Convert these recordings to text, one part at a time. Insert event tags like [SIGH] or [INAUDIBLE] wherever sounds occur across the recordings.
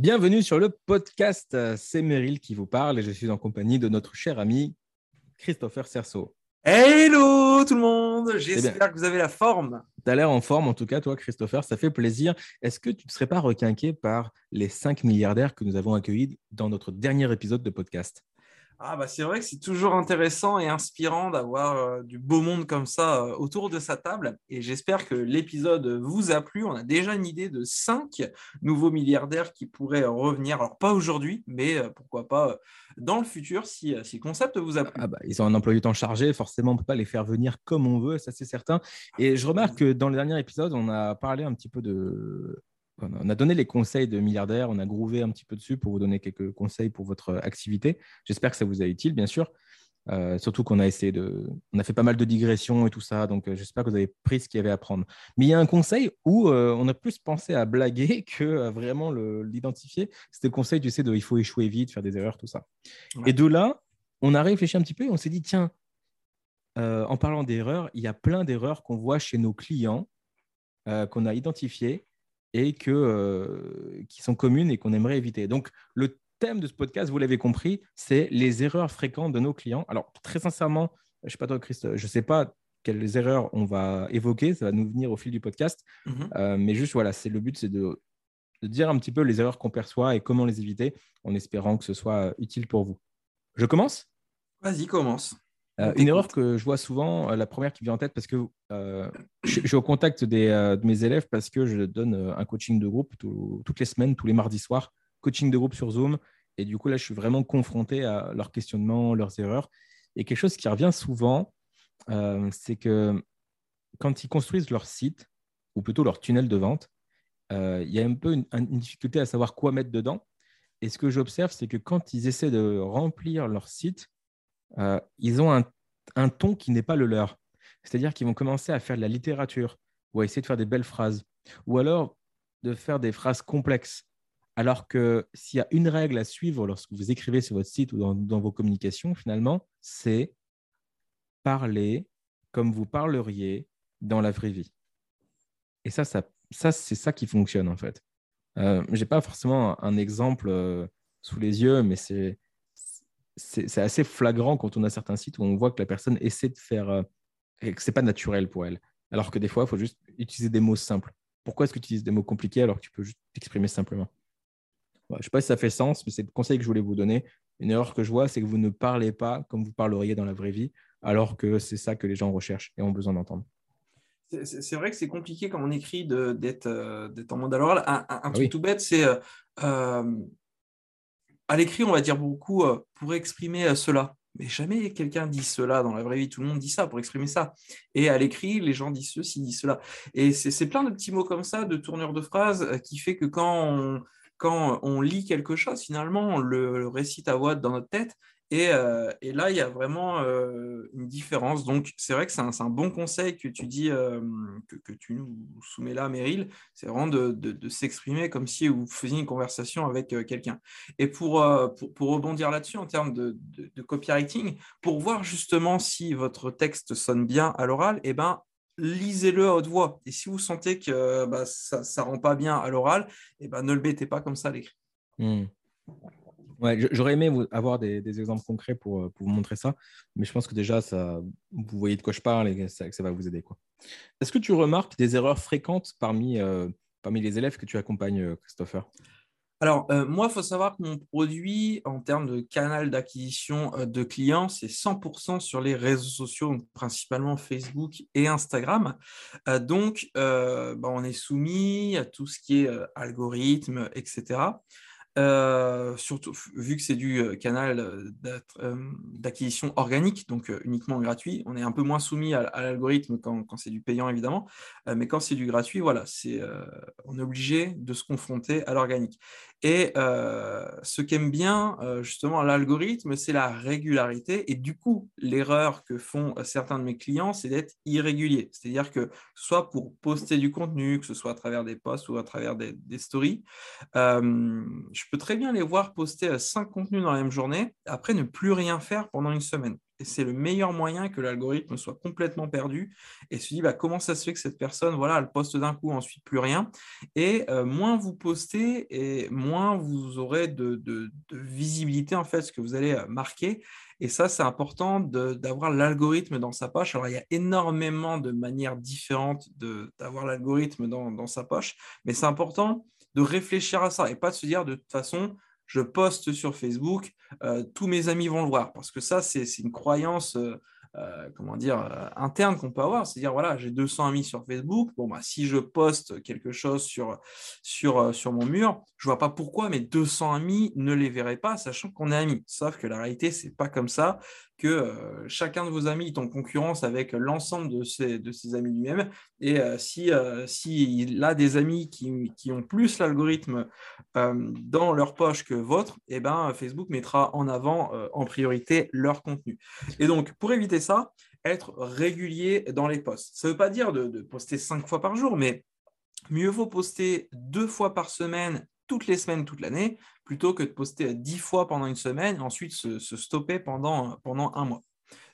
Bienvenue sur le podcast. C'est Meryl qui vous parle et je suis en compagnie de notre cher ami Christopher Cerceau. Hello tout le monde, j'espère que vous avez la forme. Tu as l'air en forme en tout cas, toi Christopher, ça fait plaisir. Est-ce que tu ne serais pas requinqué par les 5 milliardaires que nous avons accueillis dans notre dernier épisode de podcast? Ah bah c'est vrai que c'est toujours intéressant et inspirant d'avoir euh, du beau monde comme ça euh, autour de sa table. Et j'espère que l'épisode vous a plu. On a déjà une idée de cinq nouveaux milliardaires qui pourraient revenir. Alors pas aujourd'hui, mais euh, pourquoi pas dans le futur si, si, le concept vous a plu. Ah bah, ils ont un emploi du temps chargé, forcément on ne peut pas les faire venir comme on veut, ça c'est certain. Et je remarque que dans le dernier épisode, on a parlé un petit peu de on a donné les conseils de milliardaires, on a grouvé un petit peu dessus pour vous donner quelques conseils pour votre activité. J'espère que ça vous a utile, bien sûr. Euh, surtout qu'on a essayé de, on a fait pas mal de digressions et tout ça, donc euh, j'espère que vous avez pris ce qu'il y avait à prendre. Mais il y a un conseil où euh, on a plus pensé à blaguer [LAUGHS] que vraiment l'identifier. C'était le conseil, tu sais, de il faut échouer vite, faire des erreurs, tout ça. Et de là, on a réfléchi un petit peu et on s'est dit tiens, en parlant d'erreurs, il y a plein d'erreurs qu'on voit chez nos clients qu'on a identifiées et que, euh, qui sont communes et qu'on aimerait éviter. Donc, le thème de ce podcast, vous l'avez compris, c'est les erreurs fréquentes de nos clients. Alors, très sincèrement, je ne sais pas toi, Christ, je ne sais pas quelles erreurs on va évoquer, ça va nous venir au fil du podcast. Mhm. Euh, mais juste, voilà, c'est le but, c'est de, de, dire un petit peu les erreurs qu'on perçoit et comment les éviter, en espérant que ce soit utile pour vous. Je commence? Vas-y, commence. Euh, une erreur que je vois souvent, euh, la première qui vient en tête, parce que euh, je, suis au contact des, de mes élèves parce que je donne un coaching de groupe toutes les semaines, tous les mardis soirs, coaching de groupe sur Zoom. Et du coup, là, je suis vraiment confronté à leurs questionnements, leurs erreurs. Et quelque chose qui revient souvent, c'est que quand ils construisent leur site, ou plutôt leur tunnel de vente, il y a un peu une, une, difficulté à savoir quoi mettre dedans. Et ce que j'observe, c'est que quand ils essaient de remplir leur site, euh, ils ont un, ton qui n'est pas le leur. C'est-à-dire qu'ils vont commencer à faire de la littérature ou à essayer de faire des belles phrases, ou alors de faire des phrases complexes. Alors que s'il y a une règle à suivre lorsque vous écrivez sur votre site ou dans, vos communications, finalement, c'est parler comme vous parleriez dans la vraie vie. Et ça, ça, c'est ça qui fonctionne en fait. Euh, Je n'ai pas forcément un exemple euh, sous les yeux, mais c'est c'est assez flagrant quand on a certains sites où on voit que la personne essaie de faire euh, et que c'est pas naturel pour elle. Alors que des fois, il faut juste utiliser des mots simples. Pourquoi est-ce que tu utilises des mots compliqués alors que tu peux juste t'exprimer simplement? Je ne sais pas si ça fait sens, mais c'est le conseil que je voulais vous donner. Une erreur que je vois, c'est que vous ne parlez pas comme vous parleriez dans la vraie vie, alors que c'est ça que les gens recherchent et ont besoin d'entendre. C'est vrai que c'est compliqué quand on écrit euh, d'être en mode alors Un, un, ah truc tout bête, c'est euh, à l'écrit, on va dire beaucoup euh, pour exprimer euh, cela. Mais jamais quelqu'un dit cela dans la vraie vie. Tout le monde dit ça pour exprimer ça. Et à l'écrit, les gens disent ceci, disent cela. Et c'est plein de petits mots comme ça, de tournures de phrases, euh, qui fait que quand on, quand on lit quelque chose, finalement, on le récite à voix dans notre tête euh, et, là, il y a vraiment euh, une différence. Donc, c'est vrai que c'est un, bon conseil que tu dis, euh, que, tu nous soumets là, Meryl. C'est vraiment de, s'exprimer comme si vous faisiez une conversation avec quelqu'un. Et pour, rebondir là-dessus, en termes de, copywriting, pour voir justement si votre texte sonne bien à l'oral, eh ben, lisez-le à haute voix. Et si vous sentez que bah, ça ne rend pas bien à l'oral, eh ben, ne le mettez pas comme ça à l'écrit. Hmm. Ouais, j'aurais aimé avoir des, exemples concrets pour, euh, pour, vous montrer ça, mais je pense que déjà, ça, vous voyez de quoi je parle et que ça, va vous aider. Est-ce que tu remarques des erreurs fréquentes parmi, euh, parmi les élèves que tu accompagnes, euh, Christopher? Alors, moi, il faut savoir que mon produit, en termes de canal d'acquisition de clients, c'est 100% sur les réseaux sociaux, principalement Facebook et Instagram. donc, bah, on est soumis à tout ce qui est algorithme, etc. Euh, surtout vu que c'est du euh, canal euh, d'acquisition organique, donc uniquement gratuit, on est un peu moins soumis à, l'algorithme quand, c'est du payant évidemment, mais quand c'est du gratuit, voilà, c'est on est obligé de se confronter à l'organique. Et ce qu'aime bien justement l'algorithme, c'est la régularité. Et du coup, l'erreur que font certains de mes clients, c'est d'être irrégulier. C'est-à-dire que soit pour poster du contenu, que ce soit à travers des posts ou à travers des, des stories, je peux très bien les voir poster cinq contenus dans la même journée, après ne plus rien faire pendant une semaine. Et c'est le meilleur moyen que l'algorithme soit complètement perdu et se dit bah, comment ça se fait que cette personne, voilà, elle poste d'un coup, ensuite plus rien? Et euh, moins vous postez et moins vous aurez de, visibilité en fait, ce que vous allez euh, marquer. Et ça, c'est important d'avoir l'algorithme dans sa poche. Alors, il y a énormément de manières différentes d'avoir l'algorithme dans, dans sa poche, mais c'est important de réfléchir à ça et pas de se dire de toute façon, je poste sur Facebook, euh, tous mes amis vont le voir. Parce que ça, c'est une croyance euh, euh, comment dire, interne qu'on peut avoir. C'est-à-dire, voilà, j'ai 200 amis sur Facebook. Bon, bah, si je poste quelque chose sur mon mur, je vois pas pourquoi mes 200 amis ne les verraient pas, sachant qu'on est amis. Sauf que la réalité, c'est pas comme ça que chacun de vos amis est en concurrence avec l'ensemble de ses, amis lui-même. Et si, si il a des amis qui, qui ont plus l'algorithme dans leur poche que votre, eh ben, Facebook mettra en avant en priorité leur contenu. Et donc, pour éviter ça, être régulier dans les posts. Ça ne veut pas dire de, poster cinq fois par jour, mais mieux vaut poster deux fois par semaine, toutes les semaines, toute l'année, plutôt que de poster dix fois pendant une semaine ensuite se, stopper pendant, pendant un mois.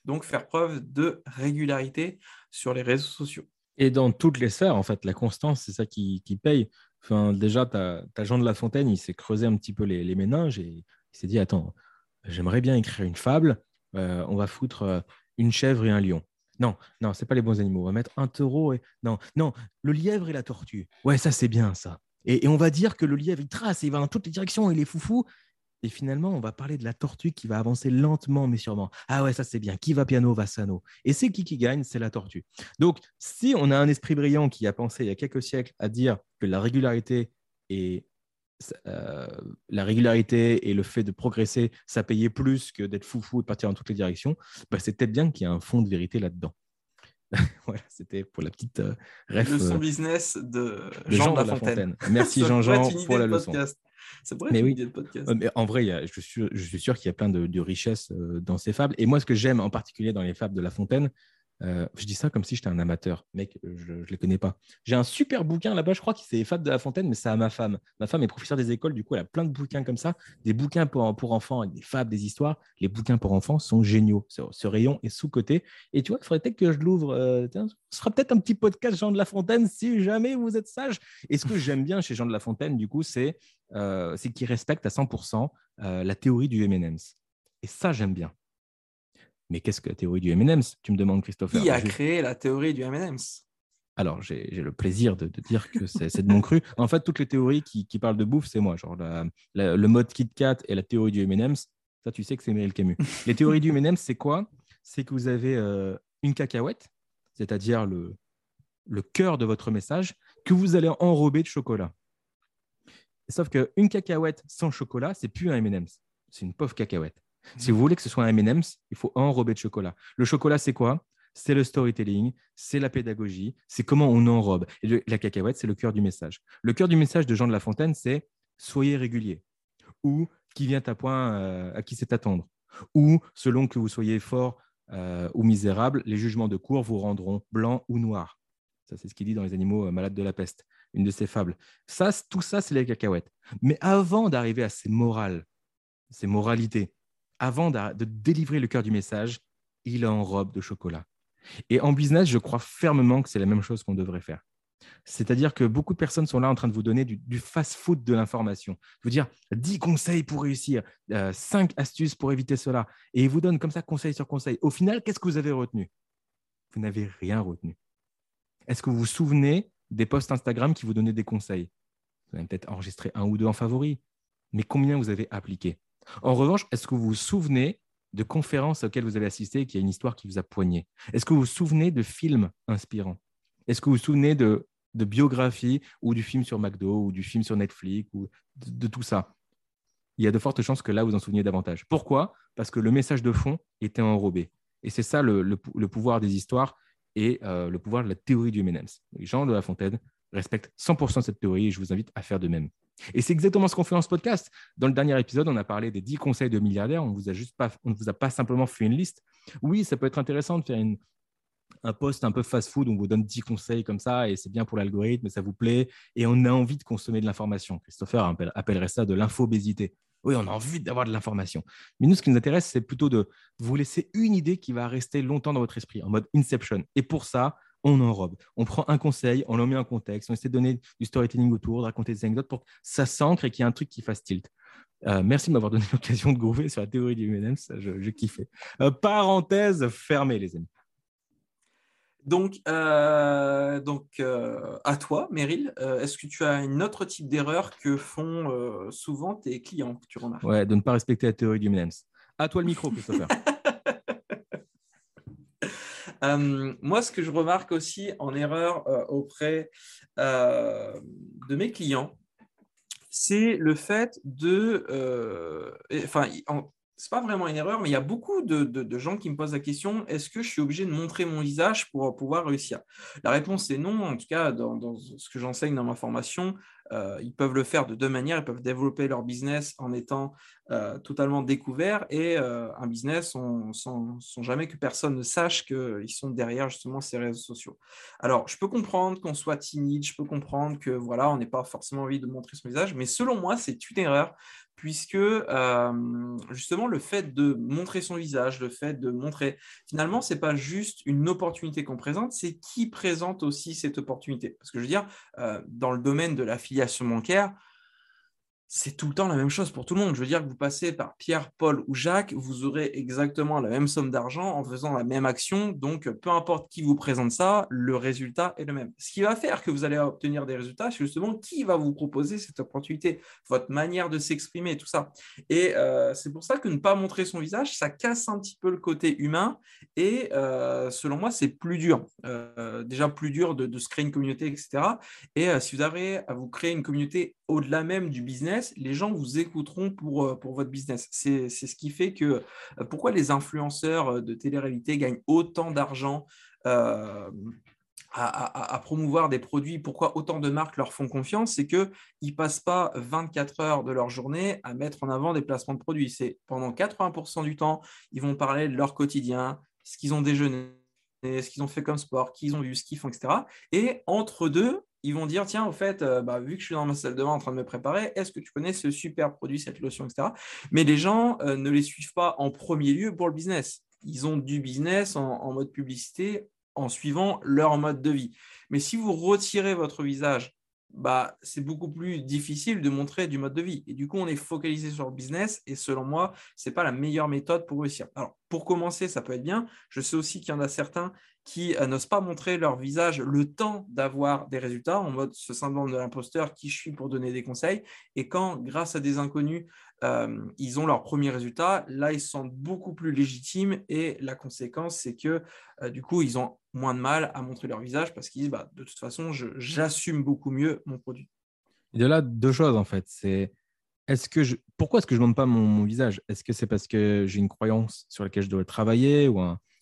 Donc, faire preuve de régularité sur les réseaux sociaux. Et dans toutes les sphères, en fait, la constance, c'est ça qui, paye. Enfin, déjà, tu as, Jean de La Fontaine, il s'est creusé un petit peu les, méninges et il s'est dit, attends, j'aimerais bien écrire une fable, euh, on va foutre euh, une chèvre et un lion. Non, non, c'est pas les bons animaux. On va mettre un taureau et non, non, le lièvre et la tortue. Ouais, ça c'est bien ça. Et, on va dire que le lièvre il trace, il va dans toutes les directions, il est foufou. Et finalement, on va parler de la tortue qui va avancer lentement mais sûrement. Ah ouais, ça c'est bien. Qui va piano va sano. Et c'est qui qui gagne C'est la tortue. Donc, si on a un esprit brillant qui a pensé il y a quelques siècles à dire que la régularité est euh, la régularité et le fait de progresser, ça payait plus que d'être foufou et de partir dans toutes les directions, bah, c'est peut-être bien qu'il y ait un fond de vérité là-dedans. [LAUGHS] voilà, c'était pour la petite euh, ref, Leçon euh, business de Jean, de, la, Fontaine. Merci [LAUGHS] Jean-Jean pour la leçon. C'est mais oui. de podcast. Mais en vrai, je, suis, je suis sûr qu'il y a plein de, de richesses dans ces fables. Et moi, ce que j'aime en particulier dans les fables de La Fontaine, euh, je dis ça comme si j'étais un amateur. Mec, je ne les connais pas. J'ai un super bouquin là-bas, je crois que c'est Fab de la Fontaine, mais c'est à ma femme. Ma femme est professeure des écoles, du coup, elle a plein de bouquins comme ça, des bouquins pour, pour enfants des fables, des histoires. Les bouquins pour enfants sont géniaux. Ce, rayon est sous-côté. Et tu vois, il faudrait peut-être que je l'ouvre. Euh, ce sera peut-être un petit podcast Jean de la Fontaine si jamais vous êtes sage. Et ce que j'aime bien chez Jean de la Fontaine, du coup, c'est euh, qu'il respecte à 100% euh, la théorie du M&M's. Et ça, j'aime bien. Mais qu'est-ce que la théorie du M&M's Tu me demandes, Christopher. Qui a créé la théorie du M&M's alors, j'ai le plaisir de, dire que c'est de mon cru. En fait, toutes les théories qui, parlent de bouffe, c'est moi. Genre le mode KitKat et la théorie du M&M's, ça, tu sais que c'est Meryl Camus. les théories du M&M's, c'est quoi? C'est que vous avez euh, une cacahuète, c'est-à-dire le, le cœur de votre message, que vous allez enrober de chocolat. Sauf qu'une cacahuète sans chocolat, c'est plus un M&M's. C'est une pauvre cacahuète. Si vous voulez que ce soit un M&M's, il faut enrober de chocolat. Le chocolat, c'est quoi? C'est le storytelling, c'est la pédagogie, c'est comment on enrobe. Et la cacahuète, c'est le cœur du message. Le cœur du message de Jean de La Fontaine, c'est soyez régulier. Ou qui vient à point, euh, à qui c'est attendre. Ou selon que vous soyez fort euh, ou misérable, les jugements de cour vous rendront blanc ou noir. Ça, c'est ce qu'il dit dans Les animaux euh, malades de la peste, une de ses fables. Ça, tout ça, c'est les cacahuètes. Mais avant d'arriver à ces morales, ces moralités, avant de, délivrer le cœur du message, il est en robe de chocolat. Et en business, je crois fermement que c'est la même chose qu'on devrait faire. C'est-à-dire que beaucoup de personnes sont là en train de vous donner du, fast-food de l'information. Vous dire 10 conseils pour réussir, 5 euh, astuces pour éviter cela. Et ils vous donnent comme ça conseil sur conseil. Au final, qu'est-ce que vous avez retenu? Vous n'avez rien retenu. Est-ce que vous vous souvenez des posts Instagram qui vous donnaient des conseils? Vous avez peut-être enregistré un ou deux en favori. Mais combien vous avez appliqué? En revanche, est-ce que vous vous souvenez de conférences auxquelles vous avez assisté et qui a une histoire qui vous a poigné? Est-ce que vous vous souvenez de films inspirants? Est-ce que vous vous souvenez de, biographies ou du film sur McDo ou du film sur Netflix ou de, tout ça? Il y a de fortes chances que là, vous en souveniez davantage. Pourquoi? Parce que le message de fond était enrobé. Et c'est ça le, pouvoir des histoires et euh, le pouvoir de la théorie du M&M's. Jean de La Fontaine respecte 100% cette théorie et je vous invite à faire de même. Et c'est exactement ce qu'on fait dans ce podcast. Dans le dernier épisode, on a parlé des 10 conseils de milliardaires. On ne vous a pas simplement fait une liste. Oui, ça peut être intéressant de faire un post un peu fast-food, on vous donne 10 conseils comme ça et c'est bien pour l'algorithme, ça vous plaît et on a envie de consommer de l'information. Christopher appellerait ça de l'infobésité. Oui, on a envie d'avoir de l'information. Mais nous, ce qui nous intéresse, c'est plutôt de vous laisser une idée qui va rester longtemps dans votre esprit, en mode Inception. Et pour ça, on enrobe. On prend un conseil, on le met en contexte, on essaie de donner du storytelling autour, de raconter des anecdotes pour que ça s'ancre et qu'il y ait un truc qui fasse tilt. Euh, merci de m'avoir donné [LAUGHS] l'occasion de groover sur la théorie du M&M's, je, je kiffais. Euh, parenthèse fermée, les amis. Donc, euh, donc à toi, Meryl, est-ce que tu as un autre type d'erreur que font souvent tes clients que tu remarques? Ouais, de ne pas respecter la théorie du M&M's. À toi le micro, Christopher. [LAUGHS] Euh, moi, ce que je remarque aussi en erreur euh, auprès euh, de mes clients, c'est le fait de... Enfin, c'est pas vraiment une erreur, mais il y a beaucoup de, gens qui me posent la question est-ce que je suis obligé de montrer mon visage pour pouvoir réussir? La réponse est non. En tout cas, dans, ce que j'enseigne dans ma formation, euh, ils peuvent le faire de deux manières. Ils peuvent développer leur business en étant euh, totalement découverts et euh, un business sans, jamais que personne ne sache qu'ils sont derrière justement ces réseaux sociaux. Alors, je peux comprendre qu'on soit timide, je peux comprendre que voilà, on n'ait pas forcément envie de montrer son visage, mais selon moi, c'est une erreur puisque euh, justement le fait de montrer son visage, le fait de montrer, finalement, ce n'est pas juste une opportunité qu'on présente, c'est qui présente aussi cette opportunité. Parce que je veux dire, euh, dans le domaine de l'affiliation bancaire, c'est tout le temps la même chose pour tout le monde. Je veux dire que vous passez par Pierre, Paul ou Jacques, vous aurez exactement la même somme d'argent en faisant la même action. Donc, peu importe qui vous présente ça, le résultat est le même. Ce qui va faire que vous allez obtenir des résultats, c'est justement qui va vous proposer cette opportunité, votre manière de s'exprimer, tout ça. Et euh, c'est pour ça que ne pas montrer son visage, ça casse un petit peu le côté humain. Et euh, selon moi, c'est plus dur. Euh, déjà plus dur de, de, se créer une communauté, etc. Et si vous avez à vous créer une communauté au-delà même du business, les gens vous écouteront pour, euh, pour votre business. C'est ce qui fait que euh, pourquoi les influenceurs euh, de télé-réalité gagnent autant d'argent à, promouvoir des produits, pourquoi autant de marques leur font confiance, c'est qu'ils ne passent pas 24 heures de leur journée à mettre en avant des placements de produits. C'est pendant 80% du temps, ils vont parler de leur quotidien, ce qu'ils ont déjeuné, ce qu'ils ont fait comme sport, qui ils ont vu, ce qu'ils font, etc. Et entre deux, ils vont dire tiens, au fait, euh, bah, vu que je suis dans ma salle de bain en train de me préparer, est-ce que tu connais ce super produit, cette lotion, etc. Mais les gens euh, ne les suivent pas en premier lieu pour le business. Ils ont du business en, mode publicité en suivant leur mode de vie. Mais si vous retirez votre visage bah, c'est beaucoup plus difficile de montrer du mode de vie. Et du coup, on est focalisé sur le business et selon moi, ce n'est pas la meilleure méthode pour réussir. Alors, pour commencer, ça peut être bien. Je sais aussi qu'il y en a certains qui euh, n'osent pas montrer leur visage le temps d'avoir des résultats, en mode ce syndrome de l'imposteur, qui je suis pour donner des conseils. Et quand, grâce à des inconnus, euh, ils ont leurs premiers résultats, là, ils se sentent beaucoup plus légitimes. Et la conséquence, c'est que euh, du coup, ils ont moins de mal à montrer leur visage parce qu'ils disent, bah, de toute façon, j'assume beaucoup mieux mon produit. Et de là, deux choses, en fait. C'est est-ce que pourquoi est-ce que je ne montre pas mon, visage? Est-ce que c'est parce que j'ai une croyance sur laquelle je dois travailler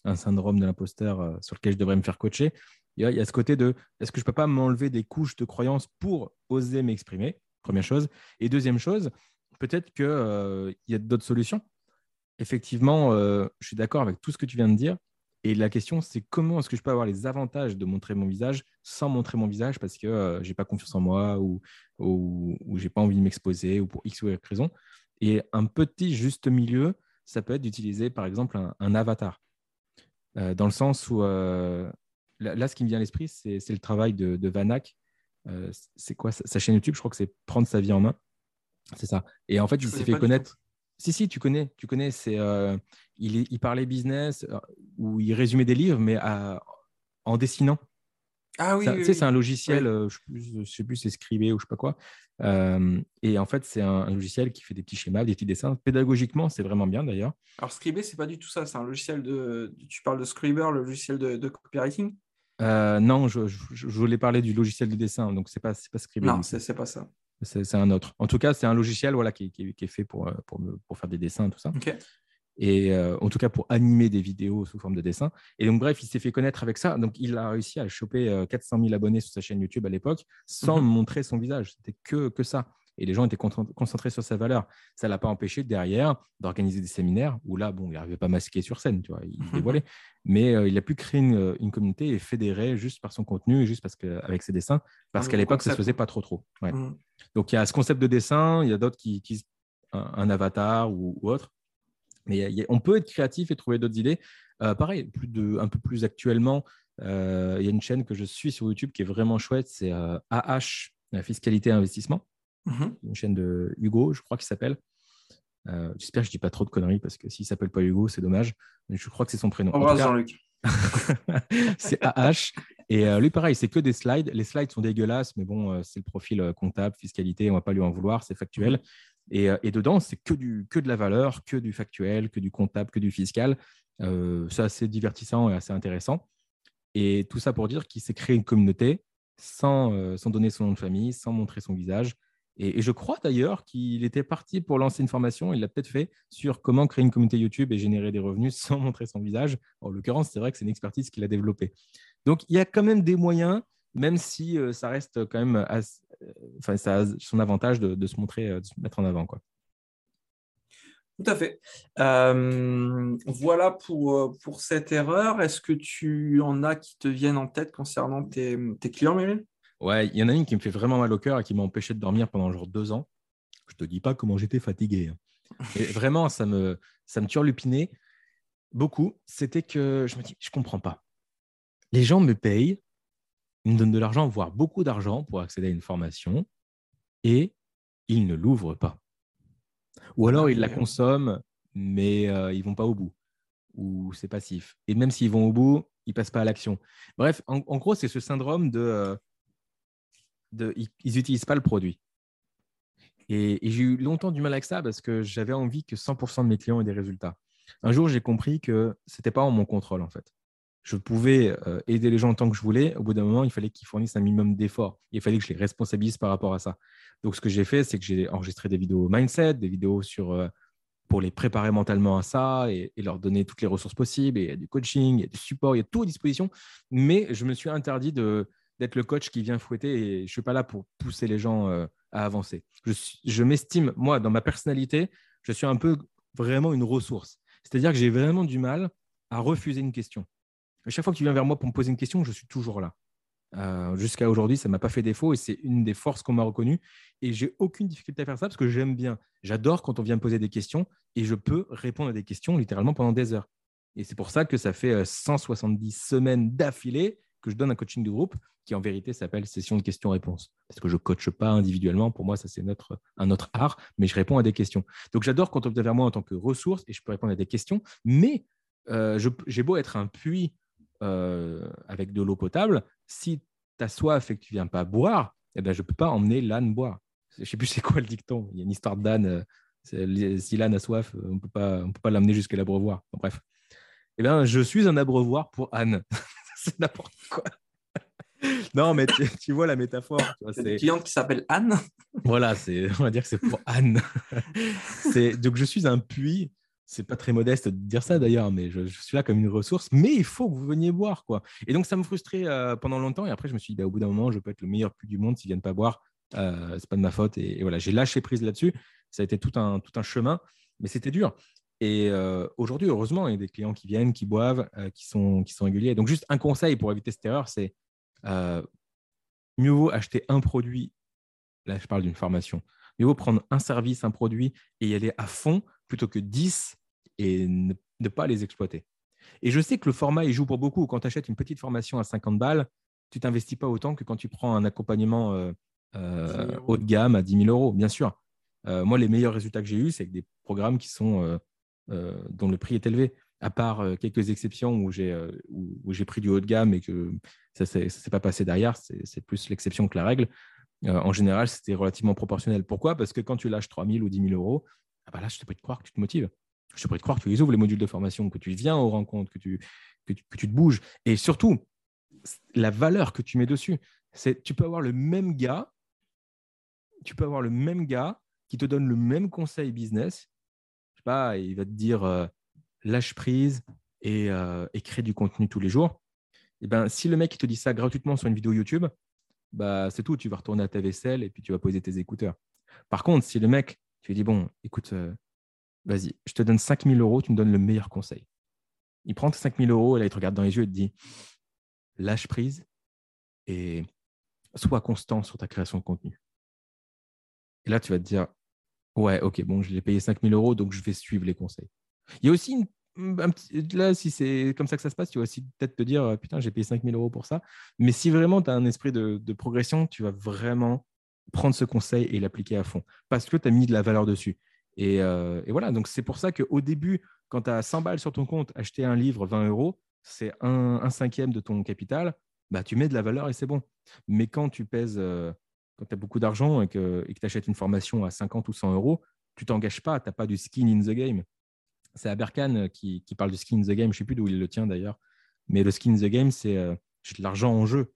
un syndrome de l'imposteur euh, sur lequel je devrais me faire coacher. Il y, a, ce côté de est-ce que je ne peux pas m'enlever des couches de croyances pour oser m'exprimer? Première chose. Et deuxième chose, peut-être qu'il euh, y a d'autres solutions. Effectivement, euh, je suis d'accord avec tout ce que tu viens de dire. Et la question, c'est comment est-ce que je peux avoir les avantages de montrer mon visage sans montrer mon visage parce que je n'ai pas confiance en moi ou, ou, ou j'ai pas envie de m'exposer ou pour X ou Y raison. Et un petit juste milieu, ça peut être d'utiliser par exemple un avatar. Euh, dans le sens où, euh, là, ce qui me vient à l'esprit, c'est le travail de, de Vanak. Euh, c'est quoi sa, chaîne YouTube? Je crois que c'est Prendre sa vie en main. C'est ça. Et en fait, il s'est fait connaître. Si, si, tu connais. Tu connais c'est, il, il, parlait business, ou il résumait des livres, mais en dessinant. Ah oui, c'est un logiciel, euh, je ne sais plus, c'est Scribé ou je sais pas quoi. Euh, et en fait, c'est un, logiciel qui fait des petits schémas, des petits dessins. Pédagogiquement, c'est vraiment bien d'ailleurs. Alors, Scribé, c'est pas du tout ça. C'est un logiciel de. Tu parles de Scriber, le logiciel de, copywriting? Euh, Non, je, voulais parler du logiciel de dessin, donc c'est pas, pas. Non, c'est pas ça. c'est un autre. En tout cas, c'est un logiciel voilà, qui, est fait pour, pour, pour, faire des dessins, tout ça. Et en tout cas, pour animer des vidéos sous forme de dessin. Et donc, bref, il s'est fait connaître avec ça. Donc, il a réussi à choper 400 000 abonnés sur sa chaîne YouTube à l'époque sans mhm. montrer son visage. C'était que, que ça et les gens étaient concentrés sur sa valeur. Ça ne l'a pas empêché derrière d'organiser des séminaires où là, bon, il n'arrivait pas masqué sur scène, tu vois, il dévoilait. Mais euh, il a pu créer une, communauté et fédérer juste par son contenu et juste parce que, avec ses dessins, parce qu'à l'époque, ça ne se faisait pas trop trop. Mmh. Donc il y a ce concept de dessin, il y a d'autres qui utilisent un, avatar ou, autre. Mais on peut être créatif et trouver d'autres idées. Euh, pareil, plus de, un peu plus actuellement, euh, il y a une chaîne que je suis sur YouTube qui est vraiment chouette, c'est AH, Fiscalité et Investissement. Mhm. Une chaîne de Hugo, je crois qu'il s'appelle. J'espère que je ne dis pas trop de conneries parce que s'il ne s'appelle pas Hugo, c'est dommage. Mais je crois que c'est son prénom. Jean-Luc. [LAUGHS] c'est AH. Et lui, pareil, c'est que des slides. Les slides sont dégueulasses, mais bon, c'est le profil comptable, fiscalité, on ne va pas lui en vouloir, c'est factuel. Mhm. Et, et, dedans, c'est que, du, que de la valeur, que du factuel, que du comptable, que du fiscal. c'est assez divertissant et assez intéressant. Et tout ça pour dire qu'il s'est créé une communauté sans, sans donner son nom de famille, sans montrer son visage, et, je crois d'ailleurs qu'il était parti pour lancer une formation, il l'a peut-être fait, sur comment créer une communauté YouTube et générer des revenus [LAUGHS] sans montrer son visage. En l'occurrence, c'est vrai que c'est une expertise qu'il a développée. Donc, il y a quand même des moyens, même si euh, ça reste quand même, euh, enfin, ça a son avantage de, se montrer, euh, de se mettre en avant. Quoi. Tout à fait. voilà pour, pour cette erreur. Est-ce que tu en as qui te viennent en tête concernant tes, tes clients, Meryl Ouais, il y en a une qui me fait vraiment mal au cœur et qui m'a empêché de dormir pendant genre deux ans. Je te dis pas comment j'étais fatigué. Hein. [LAUGHS] Et vraiment, ça me, ça me turlupinait beaucoup. C'était que je me dis, je comprends pas. Les gens me payent, ils me donnent de l'argent, voire beaucoup d'argent pour accéder à une formation, et ils ne l'ouvrent pas. Ou alors ils la consomment, mais euh, ils vont pas au bout, ou c'est passif. Et même s'ils vont au bout, ils passent pas à l'action. Bref, en, gros, c'est ce syndrome de euh, ils n'utilisent pas le produit. Et, j'ai eu longtemps du mal avec ça parce que j'avais envie que 100% de mes clients aient des résultats. Un jour, j'ai compris que ce n'était pas en mon contrôle, en fait. Je pouvais euh, aider les gens tant que je voulais. Au bout d'un moment, il fallait qu'ils fournissent un minimum d'efforts. Il fallait que je les responsabilise par rapport à ça. Donc, ce que j'ai fait, c'est que j'ai enregistré des vidéos mindset, des vidéos sur, euh, pour les préparer mentalement à ça et, leur donner toutes les ressources possibles. Il y a du coaching, il y a du support, il y a tout à disposition. Mais je me suis interdit d'être le coach qui vient fouetter et je ne suis pas là pour pousser les gens euh, à avancer. Je, m'estime, moi, dans ma personnalité, je suis un peu vraiment une ressource. C'est-à-dire que j'ai vraiment du mal à refuser une question. Chaque fois que tu viens vers moi pour me poser une question, je suis toujours là. Euh, jusqu'à aujourd'hui, ça ne m'a pas fait défaut et c'est une des forces qu'on m'a reconnue. Et j'ai aucune difficulté à faire ça parce que j'aime bien. J'adore quand on vient me poser des questions et je peux répondre à des questions littéralement pendant des heures. Et c'est pour ça que ça fait 170 euh, semaines d'affilée que je donne un coaching de groupe qui en vérité s'appelle session de questions-réponses. Parce que je ne coache pas individuellement, pour moi, ça c'est notre, un autre art, mais je réponds à des questions. Donc j'adore quand on vient vers moi en tant que ressource et je peux répondre à des questions, mais euh, j'ai beau être un puits euh, avec de l'eau potable, si tu as soif et que tu ne viens pas boire, eh ben, je ne peux pas emmener l'âne boire. Je ne sais plus [LAUGHS] c'est quoi le dicton? Il y a une histoire d'âne. Euh, si l'âne a soif, on ne peut pas, pas l'amener jusqu'à l'abreuvoir. bref. Eh bien, je suis un abreuvoir pour âne. [LAUGHS] c'est n'importe quoi [LAUGHS] non, mais tu, vois la métaphore. C'est une cliente qui s'appelle Anne? voilà, c'est, on va dire que c'est pour Anne. c'est, donc, je suis un puits. C'est pas très modeste de dire ça d'ailleurs, mais je, suis là comme une ressource. Mais il faut que vous veniez boire, quoi. Et donc, ça me frustrait euh, pendant longtemps. Et après, je me suis dit, bah, au bout d'un moment, je peux être le meilleur puits du monde s'ils viennent pas boire. Euh, c'est pas de ma faute. Et, voilà, j'ai lâché prise là-dessus. Ça a été tout un, chemin, mais c'était dur. Et euh, aujourd'hui, heureusement, il y a des clients qui viennent, qui boivent, euh, qui, sont, qui sont réguliers. Donc, juste un conseil pour éviter cette erreur, c'est mieux vaut acheter un produit, là je parle d'une formation, mieux vaut prendre un service, un produit et y aller à fond plutôt que 10 et ne, pas les exploiter. Et je sais que le format, il joue pour beaucoup. Quand tu achètes une petite formation à 50 balles, tu t'investis pas autant que quand tu prends un accompagnement euh, euh, haut de gamme à 10 000 euros, bien sûr. moi, les meilleurs résultats que j'ai eus, c'est avec des programmes qui sont, dont le prix est élevé à part euh, quelques exceptions où j'ai euh, où, j'ai pris du haut de gamme et que ça ne s'est pas passé derrière, c'est plus l'exception que la règle. Euh, en général, c'était relativement proportionnel. Pourquoi? Parce que quand tu lâches 3 000 ou 10 000 euros, ah bah là, je te prie de croire que tu te motives. Je te prie de croire que tu les ouvres, les modules de formation, que tu viens aux rencontres, que tu, te bouges. Et surtout, la valeur que tu mets dessus. c'est Tu peux avoir le même gars tu peux avoir le même gars qui te donne le même conseil business. Je sais pas, il va te dire euh, lâche prise et, euh, et, crée du contenu tous les jours. Et eh ben, si le mec te dit ça gratuitement sur une vidéo YouTube, bah, c'est tout. Tu vas retourner à ta vaisselle et puis tu vas poser tes écouteurs. Par contre, si le mec, tu lui dis bon, écoute, euh, vas-y, je te donne 5000 euros, tu me donnes le meilleur conseil. Il prend tes 5000 euros et là, il te regarde dans les yeux et te dit lâche prise et sois constant sur ta création de contenu. Et là, tu vas te dire, ouais, ok, bon, je l'ai payé 5000 euros, donc je vais suivre les conseils. Il y a aussi petit, là, si c'est comme ça que ça se passe, tu vas aussi peut-être te dire, putain, j'ai payé 5000 euros pour ça. Mais si vraiment tu as un esprit de, progression, tu vas vraiment prendre ce conseil et l'appliquer à fond parce que tu as mis de la valeur dessus. Et, euh, voilà, donc c'est pour ça qu'au début, quand tu as 100 balles sur ton compte, acheter un livre 20 euros, c'est un, cinquième de ton capital, bah, tu mets de la valeur et c'est bon. Mais quand tu pèses, euh, quand tu as beaucoup d'argent et que tu achètes une formation à 50 ou 100 euros, tu t'engages pas, tu n'as pas du skin in the game. C'est Aberkan qui, qui, parle du skin in the game, je ne sais plus d'où il le tient d'ailleurs, mais le skin in the game, c'est euh, de l'argent en jeu.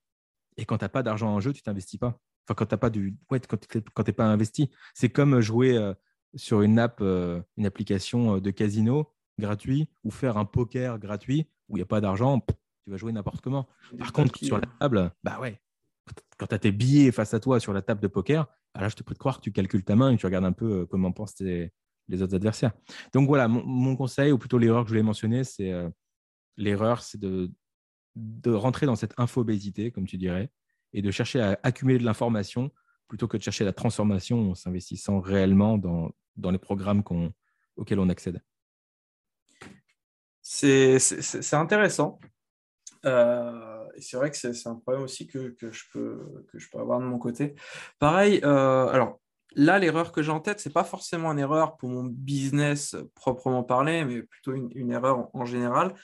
Et quand tu n'as pas d'argent en jeu, tu t'investis pas. Enfin, quand tu n'as pas du. Ouais, quand n'es pas investi. C'est comme jouer euh, sur une app, une application de casino gratuit ou faire un poker gratuit où il n'y a pas d'argent, tu vas jouer n'importe comment. Par contre, sur la table, bah ouais, quand tu as tes billets face à toi sur la table de poker, bah là, je te prie de croire que tu calcules ta main et tu regardes un peu euh, comment pensent les autres adversaires. Donc voilà, mon, conseil, ou plutôt l'erreur que je voulais mentionner, c'est euh, l'erreur, c'est de, rentrer dans cette infobésité, comme tu dirais, et de chercher à accumuler de l'information plutôt que de chercher la transformation en s'investissant réellement dans, les programmes auxquels on accède. C'est intéressant. Euh, c'est vrai que c'est un problème aussi que, je peux, que je peux avoir de mon côté. Pareil, euh, alors là, l'erreur que j'ai en tête, ce n'est pas forcément une erreur pour mon business proprement parlé, mais plutôt une, erreur en, général.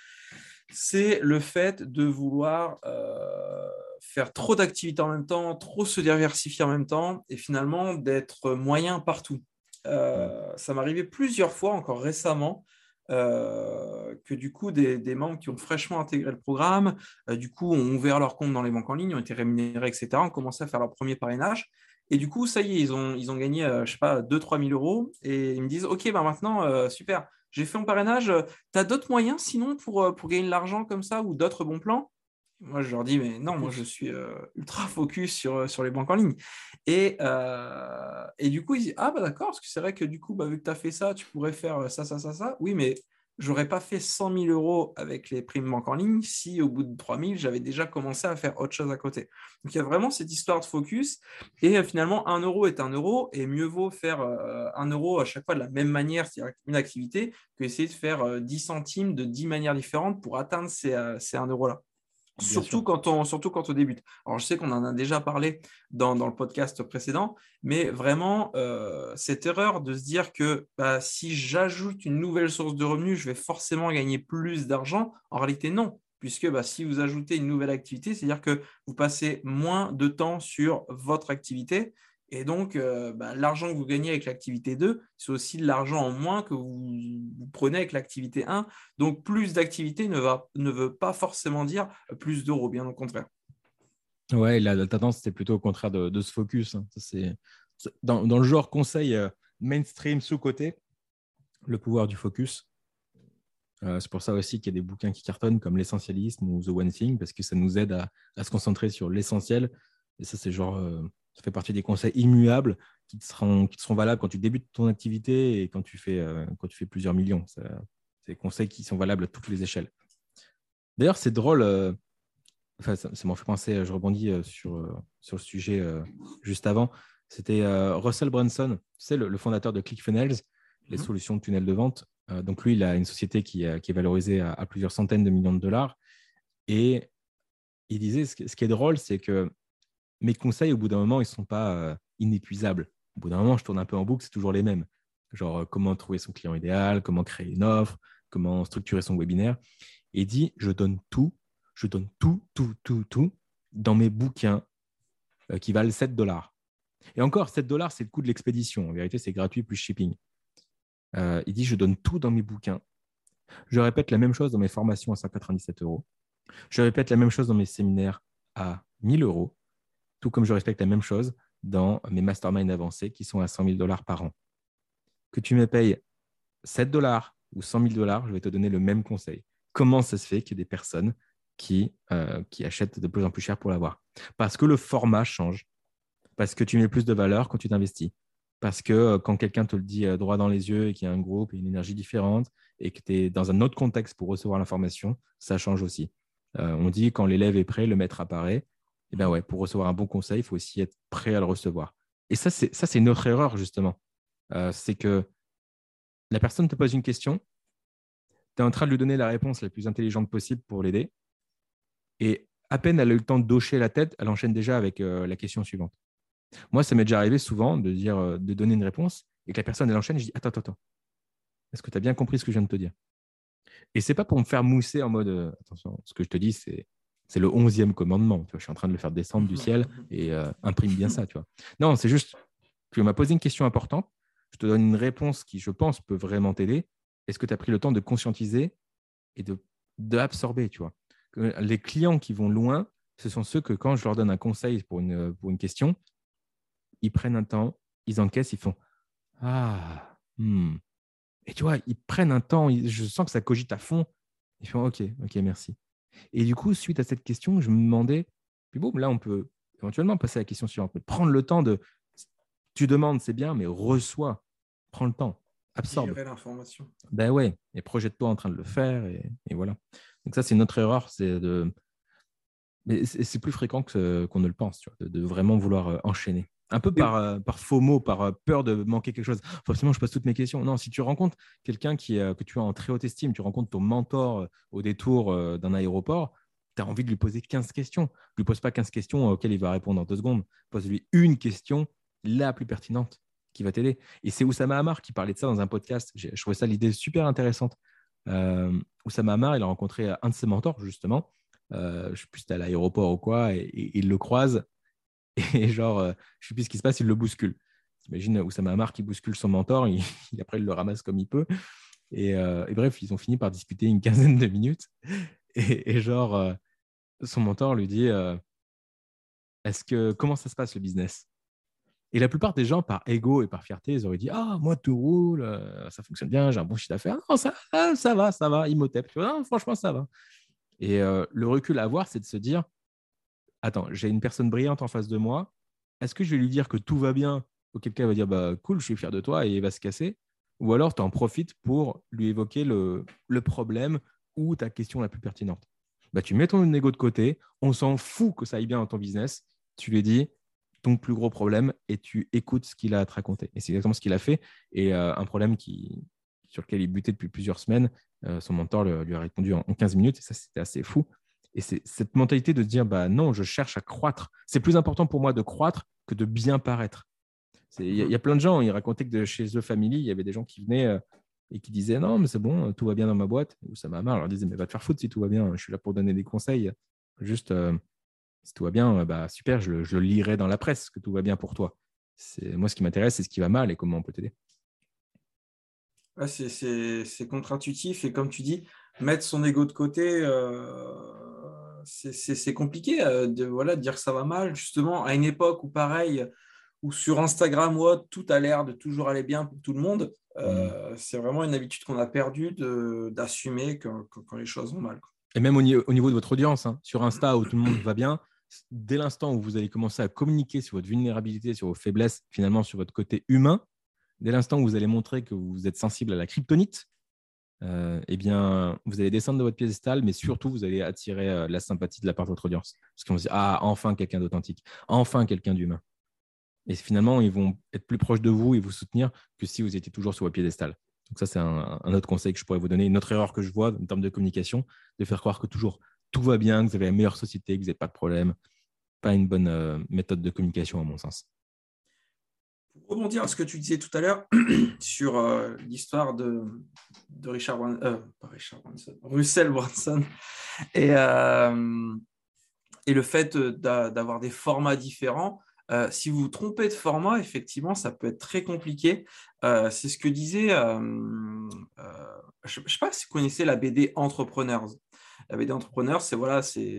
C'est le fait de vouloir euh, faire trop d'activités en même temps, trop se diversifier en même temps, et finalement d'être moyen partout. ça m'est arrivé plusieurs fois, encore récemment, euh, que du coup, des, membres qui ont fraîchement intégré le programme, euh, du coup, ont ouvert leur compte dans les banques en ligne, ont été rémunérés, etc., ont commencé à faire leur premier parrainage. Et du coup, ça y est, ils ont, ils ont gagné, euh, je sais pas, 2-3 000 euros. Et ils me disent, OK, bah maintenant, super, j'ai fait mon parrainage. tu as d'autres moyens sinon pour, pour gagner de l'argent comme ça ou d'autres bons plans? Moi, je leur dis, mais non, moi, je suis euh, ultra [LAUGHS] focus sur, euh, sur les banques en ligne. Et, euh, et du coup, ils disent, ah, bah d'accord, parce que c'est vrai que du coup, bah, vu que tu as fait ça, tu pourrais faire ça, ça, ça, ça. Oui, mais j'aurais pas fait 100 000 euros avec les primes banques en ligne si au bout de 3 000, j'avais déjà commencé à faire autre chose à côté. Donc, il y a vraiment cette histoire de focus. Et finalement, un euro est un euro. Et mieux vaut faire un euro à chaque fois de la même manière, c'est-à-dire une activité, que essayer de faire 10 centimes de 10 manières différentes pour atteindre ces, ces 1 euro-là. Surtout quand, on, surtout quand on débute. Alors, je sais qu'on en a déjà parlé dans, le podcast précédent, mais vraiment, euh, cette erreur de se dire que bah, si j'ajoute une nouvelle source de revenus, je vais forcément gagner plus d'argent, en réalité, non. Puisque bah, si vous ajoutez une nouvelle activité, c'est-à-dire que vous passez moins de temps sur votre activité et donc, euh, bah, l'argent que vous gagnez avec l'activité 2, c'est aussi de l'argent en moins que vous, prenez avec l'activité 1. Donc, plus d'activité ne, ne veut pas forcément dire plus d'euros, bien au contraire. Ouais, la, tendance, c'était plutôt au contraire de, ce focus. Hein. C'est, dans, le genre conseil euh, mainstream sous-côté, le pouvoir du focus. Euh, c'est pour ça aussi qu'il y a des bouquins qui cartonnent comme L'essentialisme ou The One Thing, parce que ça nous aide à, se concentrer sur l'essentiel. Et ça, c'est genre ça fait partie des conseils immuables qui te seront, qui seront valables quand tu débutes ton activité et quand tu fais, euh, quand tu fais plusieurs millions. C'est des conseils qui sont valables à toutes les échelles. D'ailleurs, c'est drôle. Euh, enfin, ça, m'en fait penser, je rebondis euh, sur, sur le sujet juste avant. C'était Russell Brunson, tu le, fondateur de ClickFunnels, les mhm. solutions de tunnels de vente. donc, lui, il a une société qui, qui est valorisée à, plusieurs centaines de millions de dollars. Et il disait, ce qui est drôle, c'est que mes conseils, au bout d'un moment, ils ne sont pas euh, inépuisables. Au bout d'un moment, je tourne un peu en boucle, c'est toujours les mêmes. Genre, euh, comment trouver son client idéal, comment créer une offre, comment structurer son webinaire. Et dit, je donne tout, je donne tout, tout, tout, tout dans mes bouquins euh, qui valent 7 dollars. Et encore, 7 dollars, c'est le coût de l'expédition. En vérité, c'est gratuit plus shipping. il dit, je donne tout dans mes bouquins. Je répète la même chose dans mes formations à 197 euros. Je répète la même chose dans mes séminaires à 1000 euros tout comme je respecte la même chose dans mes masterminds avancés qui sont à 100 000 dollars par an. Que tu me payes 7 dollars ou 100 000 dollars, je vais te donner le même conseil. Comment ça se fait qu'il y ait des personnes qui, euh, qui achètent de plus en plus cher pour l'avoir? Parce que le format change, parce que tu mets plus de valeur quand tu t'investis, parce que euh, quand quelqu'un te le dit euh, droit dans les yeux et qu'il y a un groupe et une énergie différente et que tu es dans un autre contexte pour recevoir l'information, ça change aussi. on dit quand l'élève est prêt, le maître apparaît. Eh ben ouais, pour recevoir un bon conseil, il faut aussi être prêt à le recevoir. Et ça, c'est ça, c'est une autre erreur justement. c'est que la personne te pose une question, tu es en train de lui donner la réponse la plus intelligente possible pour l'aider. Et à peine elle a eu le temps de docher la tête, elle enchaîne déjà avec euh, la question suivante. Moi, ça m'est déjà arrivé souvent de, dire, euh, de donner une réponse et que la personne elle enchaîne, je dis Attends, attends, attends. Est-ce que tu as bien compris ce que je viens de te dire? Et c'est pas pour me faire mousser en mode euh, Attention, ce que je te dis, c'est. C'est le onzième commandement. je suis en train de le faire descendre du ciel et imprime bien ça. Tu vois. Non, c'est juste que tu m'as posé une question importante. Je te donne une réponse qui, je pense, peut vraiment t'aider est-ce que tu as pris le temps de conscientiser et de d'absorber, tu vois? Les clients qui vont loin, ce sont ceux que quand je leur donne un conseil pour une, pour une question, ils prennent un temps, ils encaissent, ils font Ah, hmm. et tu vois, ils prennent un temps, je sens que ça cogite à fond, ils font Ok, ok, merci. Et du coup, suite à cette question, je me demandais, puis bon, là, on peut éventuellement passer à la question suivante, mais prendre le temps de, tu demandes, c'est bien, mais reçois, prends le temps absorbe. l'information. Ben ouais, et projette-toi en train de le faire, et, voilà. Donc ça, c'est notre erreur, c'est de... Mais c'est plus fréquent qu'on ne le pense, tu vois, de, vraiment vouloir euh, enchaîner. Un peu par, euh, par faux mots, par euh, peur de manquer quelque chose. Forcément, je pose toutes mes questions. Non, si tu rencontres quelqu'un qui, que tu as en très haute estime, tu rencontres ton mentor au détour d'un aéroport, tu as envie de lui poser 15 questions. Ne lui pose pas 15 questions auxquelles il va répondre en deux secondes. Pose-lui une question la plus pertinente qui va t'aider. Et c'est Oussama Hamar qui parlait de ça dans un podcast. Je trouvais ça l'idée super intéressante. Euh, Oussama Hamar, il a rencontré un de ses mentors, justement. Euh, je ne sais plus si c'était à l'aéroport ou quoi, et, il le croise. [LAUGHS] Et genre, euh, je sais plus ce qui se passe, il le bouscule. T'imagines Oussama Hamar qui bouscule son mentor, [LAUGHS] il, après il le ramasse comme il peut. Et, bref, ils ont fini par discuter une quinzaine de minutes. [LAUGHS] Et, genre, son mentor lui dit Est-ce que comment ça se passe le business? Et la plupart des gens, par ego et par fierté, ils auraient dit Ah, moi, tout roule, euh, ça fonctionne bien, j'ai un bon chiffre d'affaires. Non, ça, ça, va, ça va, Imhotep. Tu vois, franchement, ça va. Et euh, le recul à avoir, c'est de se dire Attends, j'ai une personne brillante en face de moi. Est-ce que je vais lui dire que tout va bien Auquel cas, il va dire bah, Cool, je suis fier de toi et il va se casser? Ou alors, tu en profites pour lui évoquer le, problème ou ta question la plus pertinente? Bah, tu mets ton ego de côté, on s'en fout que ça aille bien dans ton business. Tu lui dis ton plus gros problème et tu écoutes ce qu'il a à te raconter. Et c'est exactement ce qu'il a fait. Et euh, un problème sur lequel il butait depuis plusieurs semaines, euh, son mentor lui a répondu en, 15 minutes. Et ça, c'était assez fou. Et c'est cette mentalité de dire bah non, je cherche à croître. C'est plus important pour moi de croître que de bien paraître. Il y, a plein de gens, ils racontaient que chez The Family, il y avait des gens qui venaient euh, et qui disaient non, mais c'est bon, tout va bien dans ma boîte. Ou ça m'a marre. Ils disaient mais va te faire foutre si tout va bien. Je suis là pour donner des conseils. Juste, si tout va bien, euh, bah, super, je lirai dans la presse que tout va bien pour toi. Moi, ce qui m'intéresse, c'est ce qui va mal et comment on peut t'aider. c'est contre-intuitif et comme tu dis, mettre son ego de côté, euh, c'est compliqué euh, de, voilà, dire que ça va mal, justement, à une époque où pareil, où sur Instagram ou tout a l'air de toujours aller bien pour tout le monde. Mmh. C'est vraiment une habitude qu'on a perdue d'assumer quand, les choses vont mal. Et même au, niveau de votre audience, hein, sur Insta où tout le monde va bien, dès l'instant où vous allez commencer à communiquer sur votre vulnérabilité, sur vos faiblesses, finalement sur votre côté humain, dès l'instant où vous allez montrer que vous êtes sensible à la kryptonite, euh, eh bien, vous allez descendre de votre piédestal, mais surtout, vous allez attirer euh, la sympathie de la part de votre audience. Parce qu'on se dit, ah, enfin quelqu'un d'authentique, enfin quelqu'un d'humain. Et finalement, ils vont être plus proches de vous et vous soutenir que si vous étiez toujours sur votre piédestal. Donc ça, c'est un, autre conseil que je pourrais vous donner. Une autre erreur que je vois en termes de communication, de faire croire que toujours tout va bien, que vous avez la meilleure société, que vous n'avez pas de problème. Pas une bonne euh, méthode de communication, à mon sens. Rebondir à ce que tu disais tout à l'heure [CLEARS THROAT] sur euh, l'histoire de, Richard, euh, Russell Branson [LAUGHS] et, et le fait d'avoir des formats différents, si vous vous trompez de format, effectivement, ça peut être très compliqué. c'est ce que disait, je ne sais pas si vous connaissez la BD Entrepreneurs. La BD Entrepreneur, c'est voilà, c'est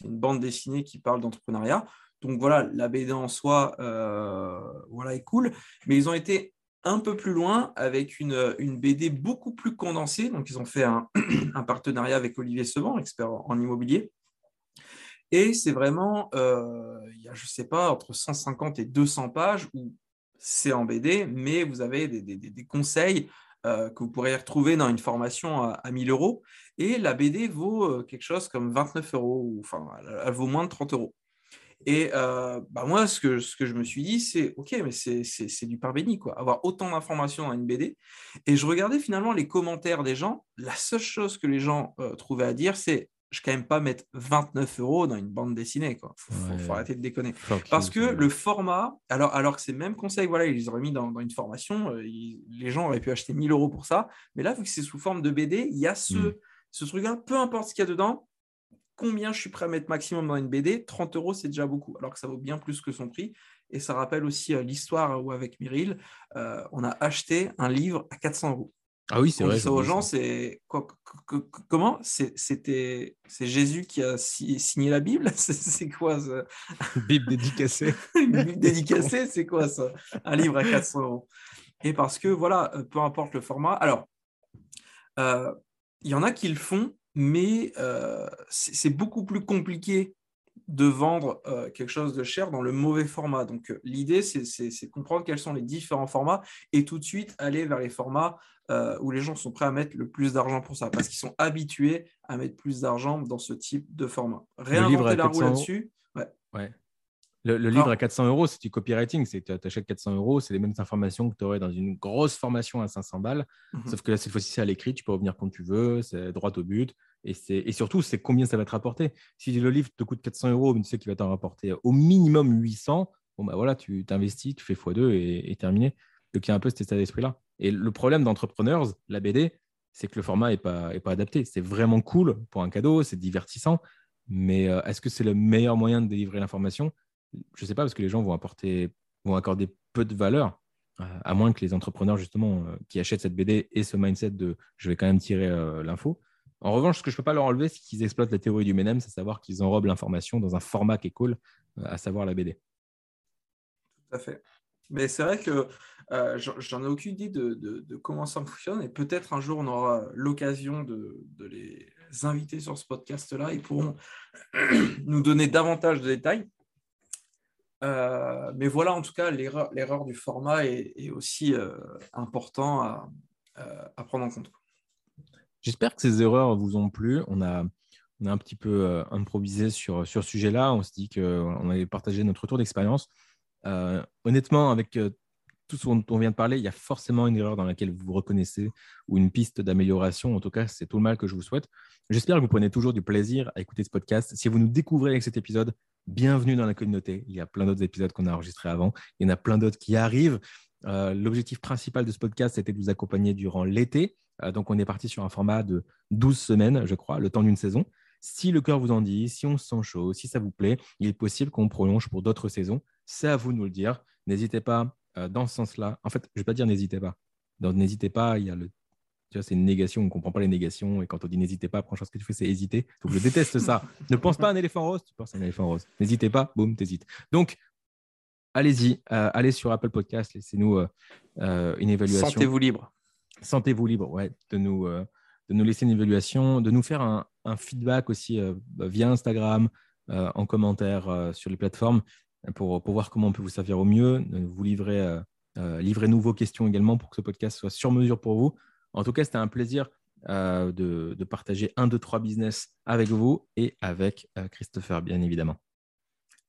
une bande dessinée qui parle d'entrepreneuriat. Donc voilà, la BD en soi voilà, est cool, mais ils ont été un peu plus loin avec une, BD beaucoup plus condensée. Donc ils ont fait un, [CLEARS THROAT] partenariat avec Olivier Sevant, expert en immobilier. Et c'est vraiment, il y a, je ne sais pas, entre 150 et 200 pages où c'est en BD, mais vous avez des, conseils euh, que vous pourrez retrouver dans une formation à, 1000 euros. Et la BD vaut euh, quelque chose comme 29 euros, enfin, elle, vaut moins de 30 euros. Et euh, bah moi, ce que, ce que je me suis dit, c'est OK, mais c'est du pain béni, quoi. Avoir autant d'informations dans une BD. Et je regardais finalement les commentaires des gens. La seule chose que les gens trouvaient à dire, c'est je ne quand même pas mettre 29 euros dans une bande dessinée. Il faut, arrêter de déconner. Parce que le format, alors, alors que ces mêmes conseils, voilà, ils les auraient mis dans, une formation, euh, les gens auraient pu acheter 1000 euros pour ça. Mais là, vu que c'est sous forme de BD, il y a ce, hmm. ce truc-là, peu importe ce qu'il y a dedans, combien je suis prêt à mettre maximum dans une BD 30 euros, c'est déjà beaucoup, alors que ça vaut bien plus que son prix. Et ça rappelle aussi euh, l'histoire où, avec Myril, euh, on a acheté un livre à 400 euros. Ah oui, c'est vrai. ça aux gens, c'est comment? C'était c'est Jésus qui a signé la Bible? [LAUGHS] C'est quoi ça? [LAUGHS] Bible dédicacée. [LAUGHS] Une Bible dédicacée, c'est quoi ça? Un livre à 400 euros. Et parce que voilà, euh, peu importe le format. Alors, euh, il y en a qui le font, mais euh, c'est beaucoup plus compliqué de vendre quelque chose de cher dans le mauvais format. Donc l'idée, c'est de comprendre quels sont les différents formats et tout de suite aller vers les formats euh, où les gens sont prêts à mettre le plus d'argent pour ça, parce qu'ils sont habitués à mettre plus d'argent dans ce type de format. Réinventer la roue là-dessus. Ouais. Le, livre à 400 euros, c'est du copywriting. C'est tu achètes 400 euros, c'est les mêmes informations que tu aurais dans une grosse formation à 500 balles. Mhm. Sauf que là, cette fois-ci, c'est à l'écrit. Tu peux revenir quand tu veux, c'est droit au but. Et, et surtout, c'est combien ça va te rapporter. Si le livre te coûte 400 euros, mais tu sais qu'il va t'en rapporter au minimum 800, bon, bah voilà, tu t'investis, tu fais x2 et, et terminé. Donc, il y a un peu cet état d'esprit-là. Et le problème d'entrepreneurs, la BD, c'est que le format n'est pas, est pas adapté. C'est vraiment cool pour un cadeau, c'est divertissant, mais euh, est-ce que c'est le meilleur moyen de délivrer l'information? Je ne sais pas, parce que les gens vont, accorder peu de valeur, euh, à moins que les entrepreneurs, justement, euh, qui achètent cette BD aient ce mindset de je vais quand même tirer l'info. En revanche, ce que je ne peux pas leur enlever, c'est qu'ils exploitent la théorie du MENEM, c'est savoir qu'ils enrobent l'information dans un format qui est cool, à savoir la BD. Tout à fait. Mais c'est vrai que euh, j'en ai aucune idée de, comment ça fonctionne et peut-être un jour on aura l'occasion de, les inviter sur ce podcast-là. Ils pourront [CLEARS THROAT] nous donner davantage de détails. Euh, mais voilà, en tout cas, l'erreur du format est, aussi euh, important à, prendre en compte. J'espère que ces erreurs vous ont plu. On a, on a un petit peu improvisé sur, sur ce sujet-là. On se dit qu'on allait partager notre retour d'expérience. honnêtement, avec tout ce dont on vient de parler, il y a forcément une erreur dans laquelle vous vous reconnaissez ou une piste d'amélioration. En tout cas, c'est tout le mal que je vous souhaite. J'espère que vous prenez toujours du plaisir à écouter ce podcast. Si vous nous découvrez avec cet épisode, bienvenue dans la communauté. Il y a plein d'autres épisodes qu'on a enregistrés avant. Il y en a plein d'autres qui arrivent. Euh, l'objectif principal de ce podcast, c'était de vous accompagner durant l'été. Euh, donc, on est parti sur un format de 12 semaines, je crois, le temps d'une saison. Si le cœur vous en dit, si on se sent chaud, si ça vous plaît, il est possible qu'on prolonge pour d'autres saisons. C'est à vous de nous le dire. N'hésitez pas euh, dans ce sens-là. En fait, je ne vais pas dire n'hésitez pas. Dans n'hésitez pas, il y a le. Tu vois, c'est une négation, on ne comprend pas les négations. Et quand on dit n'hésitez pas, première chose que tu fais, c'est hésiter. Donc, je déteste ça. [LAUGHS] ne pense pas à un éléphant rose, tu penses à un éléphant rose. N'hésitez pas, boum, t'hésites. Donc, allez-y, euh, allez sur Apple Podcast, laissez-nous euh, une évaluation. Sentez-vous libre. Sentez-vous libre, ouais, de nous, de nous laisser une évaluation, de nous faire un, un feedback aussi via Instagram, en commentaire sur les plateformes pour, pour, voir comment on peut vous servir au mieux. Vous livrez, euh, euh, livrez-nous vos questions également pour que ce podcast soit sur mesure pour vous. En tout cas, c'était un plaisir euh, de, de, partager un, deux, trois business avec vous et avec Christopher, bien évidemment.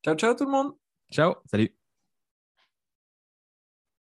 Ciao, ciao tout le monde. Ciao, salut.